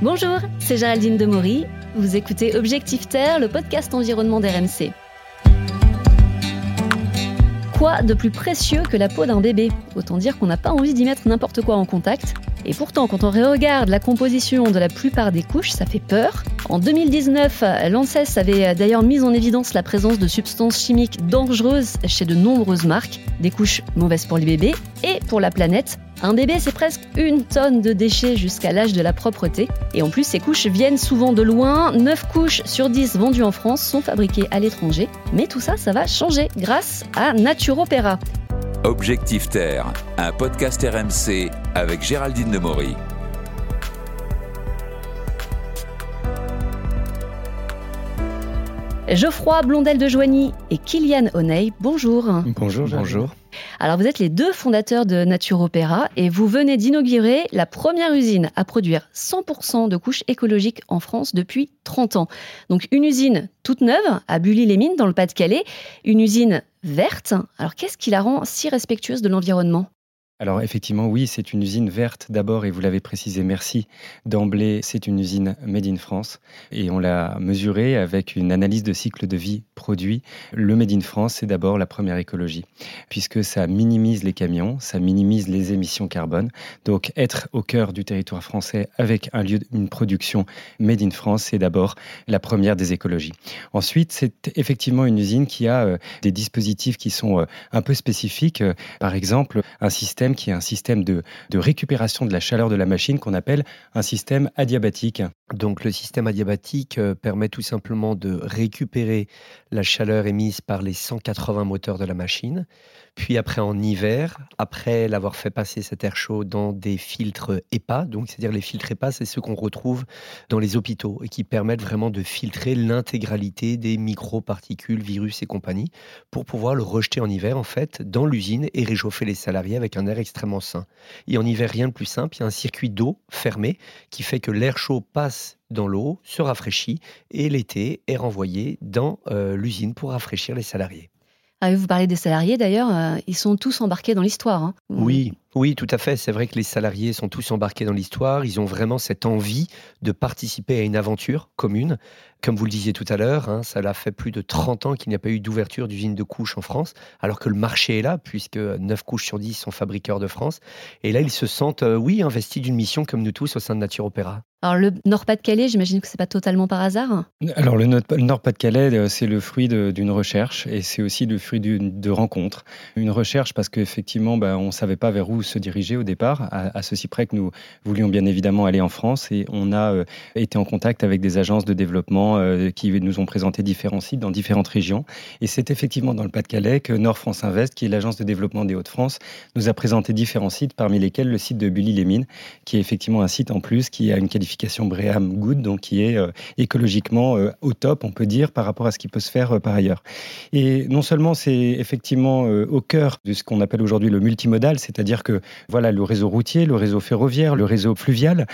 Bonjour, c'est Géraldine Demory. Vous écoutez Objectif Terre, le podcast environnement d'RMC. Quoi de plus précieux que la peau d'un bébé? Autant dire qu'on n'a pas envie d'y mettre n'importe quoi en contact. Et pourtant, quand on regarde la composition de la plupart des couches, ça fait peur. En 2019, l'ANSES avait d'ailleurs mis en évidence la présence de substances chimiques dangereuses chez de nombreuses marques, des couches mauvaises pour les bébés et pour la planète. Un bébé, c'est presque une tonne de déchets jusqu'à l'âge de la propreté. Et en plus, ces couches viennent souvent de loin. 9 couches sur 10 vendues en France sont fabriquées à l'étranger. Mais tout ça, ça va changer grâce à Naturopéra. Objectif Terre, un podcast RMC avec Géraldine Demory. Geoffroy Blondel de Joigny et Kylian Oney, bonjour. Bonjour, bonjour. Alors vous êtes les deux fondateurs de Nature Opéra et vous venez d'inaugurer la première usine à produire 100% de couches écologiques en France depuis 30 ans. Donc une usine toute neuve à Bully-les-Mines dans le Pas-de-Calais, une usine verte. Alors qu'est-ce qui la rend si respectueuse de l'environnement? Alors effectivement, oui, c'est une usine verte d'abord, et vous l'avez précisé, merci. D'emblée, c'est une usine made in France, et on l'a mesurée avec une analyse de cycle de vie produit. Le made in France, c'est d'abord la première écologie, puisque ça minimise les camions, ça minimise les émissions carbone. Donc être au cœur du territoire français avec un lieu, une production made in France, c'est d'abord la première des écologies. Ensuite, c'est effectivement une usine qui a euh, des dispositifs qui sont euh, un peu spécifiques. Par exemple, un système qui est un système de, récupération de la chaleur de la machine qu'on appelle un système adiabatique. Donc le système adiabatique euh, permet tout simplement de récupérer la chaleur émise par les 180 moteurs de la machine, puis après en hiver, après l'avoir fait passer cet air chaud dans des filtres EPA, donc c'est-à-dire les filtres EPA, c'est ceux qu'on retrouve dans les hôpitaux et qui permettent vraiment de filtrer l'intégralité des microparticules, virus et compagnie, pour pouvoir le rejeter en hiver en fait dans l'usine et réchauffer les salariés avec un air extrêmement sain. Et en hiver, rien de plus simple, il y a un circuit d'eau fermé qui fait que l'air chaud passe dans l'eau, se rafraîchit et l'été est renvoyé dans euh, l'usine pour rafraîchir les salariés. Ah, vous parlez des salariés d'ailleurs, euh, ils sont tous embarqués dans l'histoire. Hein. Oui, oui, tout à fait. C'est vrai que les salariés sont tous embarqués dans l'histoire. Ils ont vraiment cette envie de participer à une aventure commune. Comme vous le disiez tout à l'heure, hein, ça l'a fait plus de 30 ans qu'il n'y a pas eu d'ouverture d'usine de couches en France, alors que le marché est là, puisque 9 couches sur 10 sont fabriqueurs de France. Et là, ils se sentent, euh, oui, investis d'une mission comme nous tous au sein de Nature Opéra. Alors le Nord-Pas-de-Calais, j'imagine que c'est pas totalement par hasard. Alors le Nord-Pas-de-Calais, euh, c'est le fruit d'une recherche et c'est aussi le fruit de rencontres. Une recherche parce qu'effectivement, bah, on ne savait pas vers où se diriger au départ, à, ceci près que nous voulions bien évidemment aller en France et on a euh, été en contact avec des agences de développement euh, qui nous ont présenté différents sites dans différentes régions. Et c'est effectivement dans le Pas-de-Calais que Nord France Invest, qui est l'agence de développement des Hauts-de-France, nous a présenté différents sites, parmi lesquels le site de Bully-les-Mines, qui est effectivement un site en plus qui a une qualification BREEAM Good, donc qui est euh, écologiquement au top, on peut dire, par rapport à ce qui peut se faire par ailleurs. Et non seulement c'est effectivement au cœur de ce qu'on appelle aujourd'hui le multimodal, c'est-à-dire voilà le réseau routier, le réseau ferroviaire, le réseau fluvial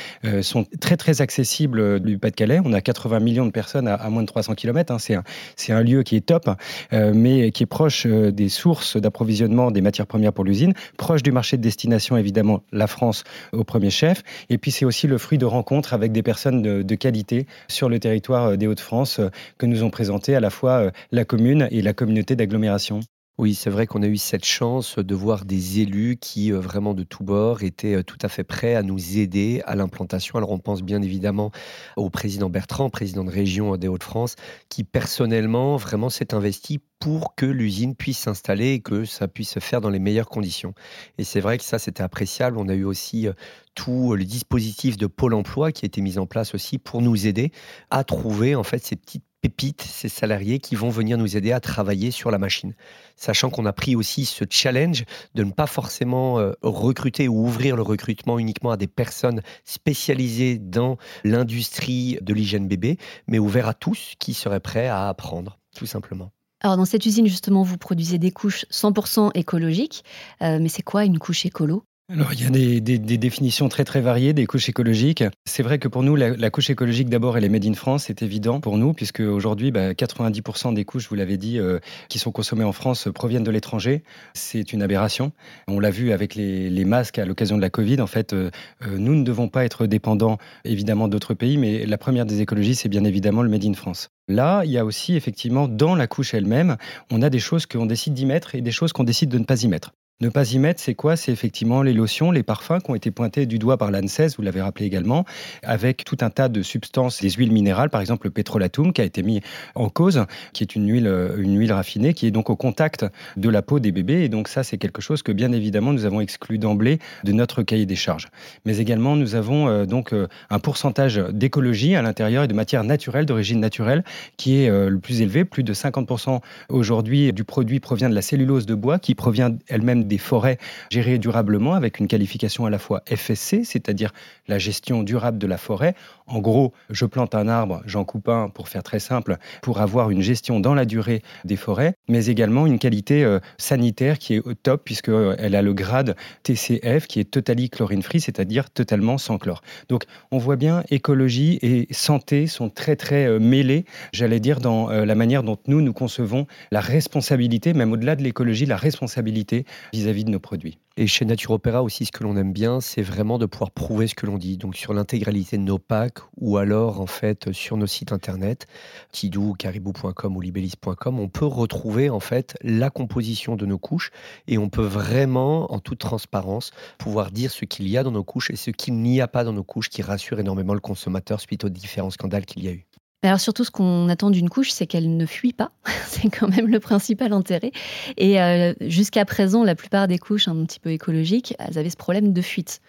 sont très accessibles du Pas-de-Calais. On a 80 millions de personnes à, moins de 300 km. Hein. C'est un, lieu qui est top, mais qui est proche des sources d'approvisionnement des matières premières pour l'usine, proche du marché de destination évidemment la France au premier chef. Et puis c'est aussi le fruit de rencontres avec des personnes de, qualité sur le territoire euh, des Hauts-de-France euh, que nous ont présenté à la fois euh, la commune et la communauté d'agglomération. Oui, c'est vrai qu'on a eu cette chance de voir des élus qui, vraiment de tous bords, étaient tout à fait prêts à nous aider à l'implantation. Alors on pense bien évidemment au président Bertrand, président de région des Hauts-de-France, qui personnellement vraiment s'est investi pour que l'usine puisse s'installer et que ça puisse se faire dans les meilleures conditions. Et c'est vrai que ça, c'était appréciable. On a eu aussi tout le dispositif de Pôle emploi qui a été mis en place aussi pour nous aider à trouver en fait ces petites pépites, ces salariés qui vont venir nous aider à travailler sur la machine. Sachant qu'on a pris aussi ce challenge de ne pas forcément euh, recruter ou ouvrir le recrutement uniquement à des personnes spécialisées dans l'industrie de l'hygiène bébé, mais ouvert à tous qui seraient prêts à apprendre, tout simplement. Alors dans cette usine justement, vous produisez des couches 100% écologiques, euh, mais c'est quoi une couche écolo? Alors, il y a des, définitions très très variées des couches écologiques. C'est vrai que pour nous, la, couche écologique d'abord, elle est made in France, c'est évident pour nous, puisque aujourd'hui, 90% bah, des couches, vous l'avez dit, euh, qui sont consommées en France proviennent de l'étranger. C'est une aberration. On l'a vu avec les, masques à l'occasion de la Covid. En fait, euh, euh, nous ne devons pas être dépendants évidemment d'autres pays, mais la première des écologies, c'est bien évidemment le made in France. Là, il y a aussi effectivement dans la couche elle-même, on a des choses qu'on décide d'y mettre et des choses qu'on décide de ne pas y mettre. Ne pas y mettre, c'est quoi? C'est effectivement les lotions, les parfums qui ont été pointés du doigt par l'ANSES, vous l'avez rappelé également, avec tout un tas de substances, des huiles minérales, par exemple le pétrolatum qui a été mis en cause, qui est une huile, euh, une huile raffinée, qui est donc au contact de la peau des bébés. Et donc ça, c'est quelque chose que bien évidemment nous avons exclu d'emblée de notre cahier des charges. Mais également, nous avons euh, donc euh, un pourcentage d'écologie à l'intérieur et de matières naturelles, d'origine naturelle, qui est le plus élevé. Plus de 50% aujourd'hui du produit provient de la cellulose de bois, qui provient elle-même des forêts gérées durablement avec une qualification à la fois FSC, c'est-à-dire la gestion durable de la forêt. En gros, je plante un arbre, j'en coupe un pour faire très simple, pour avoir une gestion dans la durée des forêts, mais également une qualité euh, sanitaire qui est au top puisqu'elle euh, a le grade TCF qui est totally chlorine free, c'est-à-dire totalement sans chlore. Donc on voit bien écologie et santé sont très très euh, mêlés, j'allais dire, dans la manière dont nous, nous concevons la responsabilité, même au-delà de l'écologie, la responsabilité vis-à-vis de nos produits. Et chez Nature Opéra aussi, ce que l'on aime bien, c'est vraiment de pouvoir prouver ce que l'on dit. Donc sur l'intégralité de nos packs ou alors en fait sur nos sites internet, tidou, caribou.com ou libellis.com, on peut retrouver en fait la composition de nos couches et on peut vraiment, en toute transparence, pouvoir dire ce qu'il y a dans nos couches et ce qu'il n'y a pas dans nos couches qui rassure énormément le consommateur suite aux différents scandales qu'il y a eu. Alors surtout, ce qu'on attend d'une couche, c'est qu'elle ne fuit pas. c'est quand même le principal intérêt. Et euh, jusqu'à présent, la plupart des couches un petit peu écologiques, elles avaient ce problème de fuite.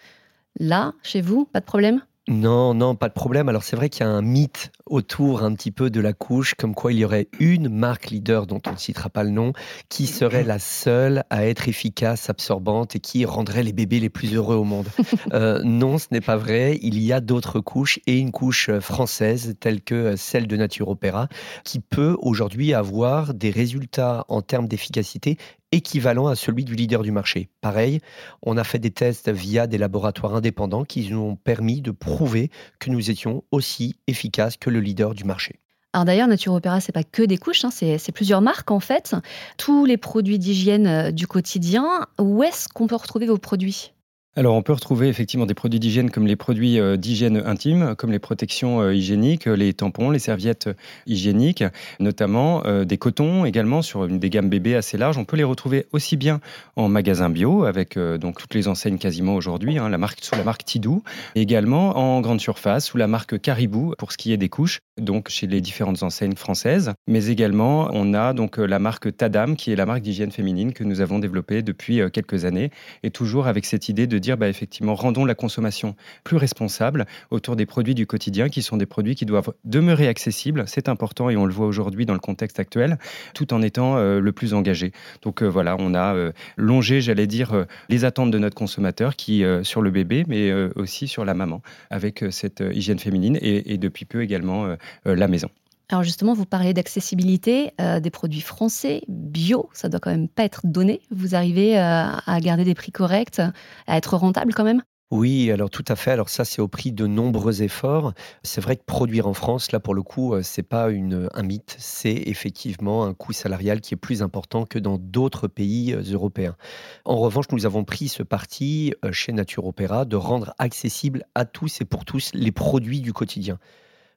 Là, chez vous, pas de problème? Non, non, pas de problème. Alors c'est vrai qu'il y a un mythe autour un petit peu de la couche, comme quoi il y aurait une marque leader dont on ne citera pas le nom, qui serait la seule à être efficace, absorbante et qui rendrait les bébés les plus heureux au monde. Euh, non, ce n'est pas vrai. Il y a d'autres couches et une couche française telle que celle de Nature Opéra qui peut aujourd'hui avoir des résultats en termes d'efficacité équivalent à celui du leader du marché. Pareil, on a fait des tests via des laboratoires indépendants qui nous ont permis de prouver que nous étions aussi efficaces que le leader du marché. Alors d'ailleurs, Nature Opéra, c'est pas que des couches, hein, c'est plusieurs marques en fait. Tous les produits d'hygiène euh, du quotidien. Où est-ce qu'on peut retrouver vos produits? Alors, on peut retrouver effectivement des produits d'hygiène comme les produits euh, d'hygiène intime, comme les protections euh, hygiéniques, les tampons, les serviettes hygiéniques, notamment euh, des cotons également sur des gammes bébés assez larges. On peut les retrouver aussi bien en magasin bio avec donc toutes les enseignes quasiment aujourd'hui, hein, la marque sous la marque Tidou, également en grande surface sous la marque Caribou pour ce qui est des couches, donc chez les différentes enseignes françaises. Mais également, on a donc la marque Tadam qui est la marque d'hygiène féminine que nous avons développée depuis quelques années et toujours avec cette idée de dire bah, effectivement, rendons la consommation plus responsable autour des produits du quotidien qui sont des produits qui doivent demeurer accessibles. C'est important et on le voit aujourd'hui dans le contexte actuel, tout en étant euh, le plus engagé. Donc euh, voilà, on a euh, longé, j'allais dire, les attentes de notre consommateur qui, sur le bébé, mais aussi sur la maman, avec cette hygiène féminine et depuis peu également la maison. Alors justement, vous parlez d'accessibilité euh, des produits français, bio, ça doit quand même pas être donné. Vous arrivez euh, à garder des prix corrects, à être rentable quand même? Oui, alors tout à fait. Alors ça, c'est au prix de nombreux efforts. C'est vrai que produire en France, là pour le coup, euh, c'est pas une, un mythe. C'est effectivement un coût salarial qui est plus important que dans d'autres pays européens. En revanche, nous avons pris ce parti chez Nature Opéra de rendre accessible à tous et pour tous les produits du quotidien.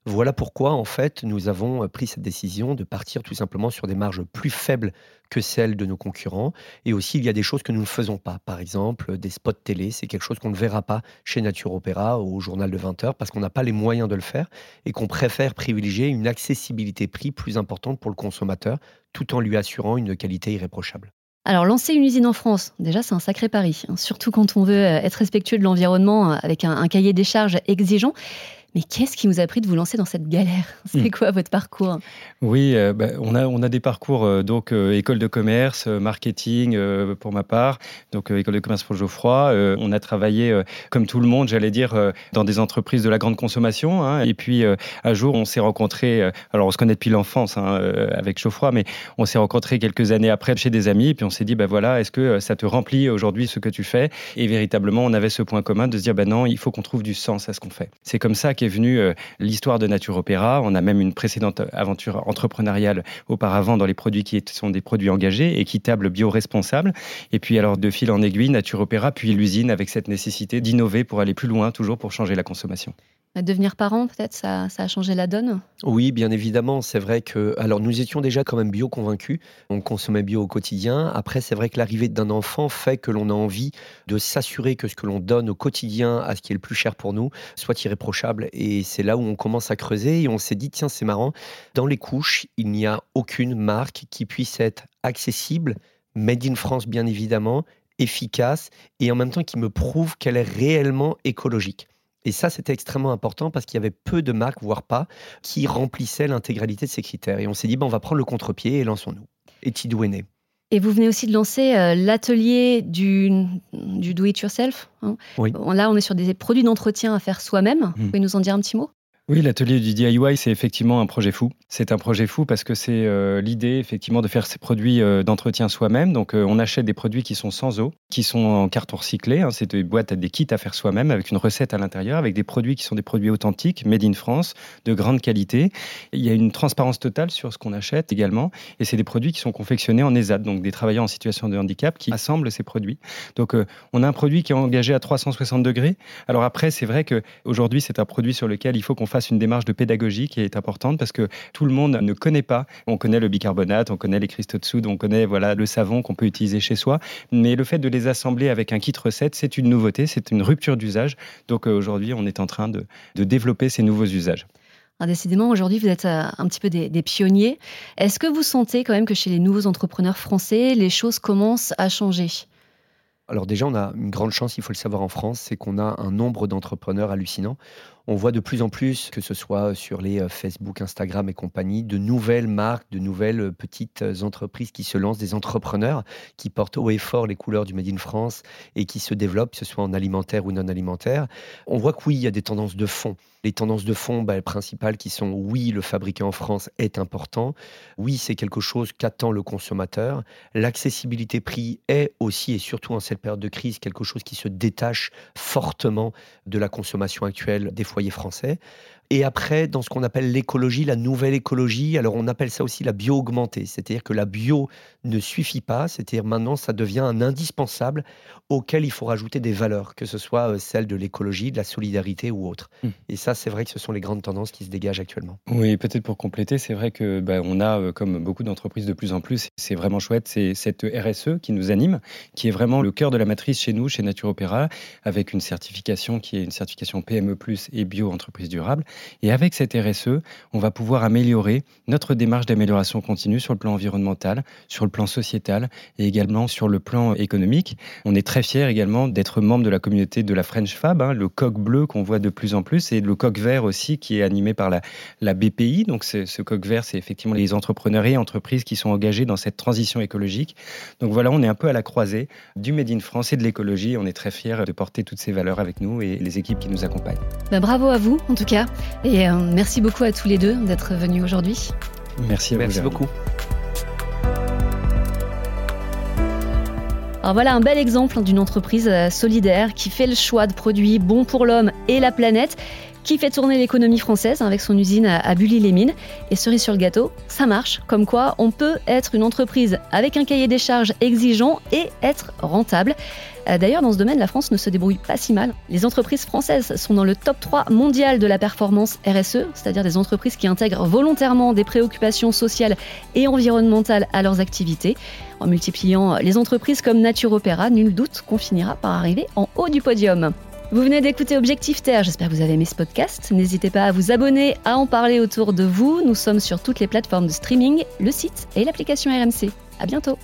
Voilà pourquoi, en fait, nous avons pris cette décision de partir tout simplement sur des marges plus faibles que celles de nos concurrents. Et aussi, il y a des choses que nous ne faisons pas. Par exemple, des spots télé, c'est quelque chose qu'on ne verra pas chez Nature Opéra ou au journal de 20 heures parce qu'on n'a pas les moyens de le faire et qu'on préfère privilégier une accessibilité prix plus importante pour le consommateur tout en lui assurant une qualité irréprochable. Alors, lancer une usine en France, déjà, c'est un sacré pari, hein, surtout quand on veut être respectueux de l'environnement avec un cahier des charges exigeant. Mais qu'est-ce qui vous a pris de vous lancer dans cette galère C'est Hmm. quoi votre parcours Oui, euh, bah, on, a, on a des parcours, euh, donc euh, école de commerce, marketing pour ma part, donc école de commerce pour Geoffroy. On a travaillé, comme tout le monde, j'allais dire, dans des entreprises de la grande consommation. hein. et puis, un jour, on s'est rencontrés, alors on se connaît depuis l'enfance hein, avec Geoffroy, mais on s'est rencontrés quelques années après chez des amis, et puis on s'est dit, bah voilà, est-ce que ça te remplit aujourd'hui ce que tu fais? Et véritablement, on avait ce point commun de se dire, bah non, il faut qu'on trouve du sens à ce qu'on fait. C'est comme ça qu'est venue euh, l'histoire de Nature Opéra. On a même une précédente aventure entrepreneuriale auparavant dans les produits qui sont des produits engagés, équitables, bio-responsables. Et puis alors, de fil en aiguille, Nature Opéra, puis l'usine avec cette nécessité d'innover pour aller plus loin, toujours pour changer la consommation. Devenir parent, peut-être, ça, ça a changé la donne Oui, bien évidemment. C'est vrai que. Alors, nous étions déjà quand même bio convaincus. On consommait bio au quotidien. Après, c'est vrai que l'arrivée d'un enfant fait que l'on a envie de s'assurer que ce que l'on donne au quotidien à ce qui est le plus cher pour nous soit irréprochable. Et c'est là où on commence à creuser et on s'est dit tiens, c'est marrant. Dans les couches, il n'y a aucune marque qui puisse être accessible, made in France, bien évidemment, efficace et en même temps qui me prouve qu'elle est réellement écologique. Et ça, c'était extrêmement important parce qu'il y avait peu de marques, voire pas, qui remplissaient l'intégralité de ces critères. Et on s'est dit, ben, on va prendre le contre-pied et lançons-nous. Et Tidou est né. Et vous venez aussi de lancer euh, l'atelier du, du do-it-yourself. hein. Oui. Là, on est sur des produits d'entretien à faire soi-même. Vous Mm. pouvez nous en dire un petit mot? Oui, l'atelier du DIY, c'est effectivement un projet fou. C'est un projet fou parce que c'est euh, l'idée, effectivement, de faire ces produits euh, d'entretien soi-même. Donc, euh, on achète des produits qui sont sans eau, qui sont en carton recyclé. hein. c'est des boîtes, des kits à faire soi-même avec une recette à l'intérieur, avec des produits qui sont des produits authentiques, made in France, de grande qualité. Il y a une transparence totale sur ce qu'on achète également. Et c'est des produits qui sont confectionnés en ESAT, donc des travailleurs en situation de handicap qui assemblent ces produits. Donc, on a un produit qui est engagé à 360 degrés. Alors après, c'est vrai que aujourd'hui, c'est un produit sur lequel il faut qu'on fasse une démarche de pédagogie qui est importante parce que tout le monde ne connaît pas. On connaît le bicarbonate, on connaît les cristaux de soude, on connaît voilà le savon qu'on peut utiliser chez soi, mais le fait de les assembler avec un kit recette, c'est une nouveauté, c'est une rupture d'usage. Donc euh, aujourd'hui, on est en train de, de développer ces nouveaux usages. Décidément, aujourd'hui, vous êtes euh, un petit peu des pionniers. Est-ce que vous sentez quand même que chez les nouveaux entrepreneurs français, les choses commencent à changer? Alors déjà, on a une grande chance, il faut le savoir en France, c'est qu'on a un nombre d'entrepreneurs hallucinant. On voit de plus en plus, que ce soit sur les euh, Facebook, Instagram et compagnie, de nouvelles marques, de nouvelles euh, petites euh, entreprises qui se lancent, des entrepreneurs qui portent haut et fort les couleurs du Made in France et qui se développent, que ce soit en alimentaire ou non alimentaire. On voit que oui, il y a des tendances de fond. Les tendances de fond bah, principales qui sont oui, le fabriqué en France est important. Oui, c'est quelque chose qu'attend le consommateur. L'accessibilité prix est aussi et surtout en cette période de crise quelque chose qui se détache fortement de la consommation actuelle des foyers français. Et après, dans ce qu'on appelle l'écologie, la nouvelle écologie, alors on appelle ça aussi la bio augmentée, c'est-à-dire que la bio ne suffit pas, c'est-à-dire maintenant ça devient un indispensable auquel il faut rajouter des valeurs, que ce soit euh, celles de l'écologie, de la solidarité ou autre. Mm. Et ça, c'est vrai que ce sont les grandes tendances qui se dégagent actuellement. Oui, peut-être pour compléter, c'est vrai que bah, on a, euh, comme beaucoup d'entreprises de plus en plus, c'est vraiment chouette, c'est cette RSE qui nous anime, qui est vraiment le cœur de la matrice chez nous, chez Nature Opéra, avec une certification qui est une certification PME+ et bio entreprise durable. Et avec cette RSE, on va pouvoir améliorer notre démarche d'amélioration continue sur le plan environnemental, sur le plan sociétal et également sur le plan économique. On est très fiers également d'être membre de la communauté de la French Fab, hein, le coq bleu qu'on voit de plus en plus, et le coq vert aussi qui est animé par la, BPI. Donc ce coq vert, c'est effectivement les entrepreneurs et entreprises qui sont engagés dans cette transition écologique. Donc voilà, on est un peu à la croisée du Made in France et de l'écologie. On est très fiers de porter toutes ces valeurs avec nous et les équipes qui nous accompagnent. Bah, Bravo à vous, en tout cas. Et euh, merci beaucoup à tous les deux d'être venus aujourd'hui. Merci à vous. Merci beaucoup. Alors voilà un bel exemple d'une entreprise euh, solidaire qui fait le choix de produits bons pour l'homme et la planète, qui fait tourner l'économie française avec son usine à Bully-les-Mines. Et cerise sur le gâteau, ça marche. Comme quoi, on peut être une entreprise avec un cahier des charges exigeant et être rentable. Euh, D'ailleurs, dans ce domaine, la France ne se débrouille pas si mal. Les entreprises françaises sont dans le top 3 mondial de la performance RSE, c'est-à-dire des entreprises qui intègrent volontairement des préoccupations sociales et environnementales à leurs activités. En multipliant les entreprises comme Nature Opéra, nul doute qu'on finira par arriver en haut du podium. Vous venez d'écouter Objectif Terre, j'espère que vous avez aimé ce podcast. N'hésitez pas à vous abonner, à en parler autour de vous. Nous sommes sur toutes les plateformes de streaming, le site et l'application RMC. À bientôt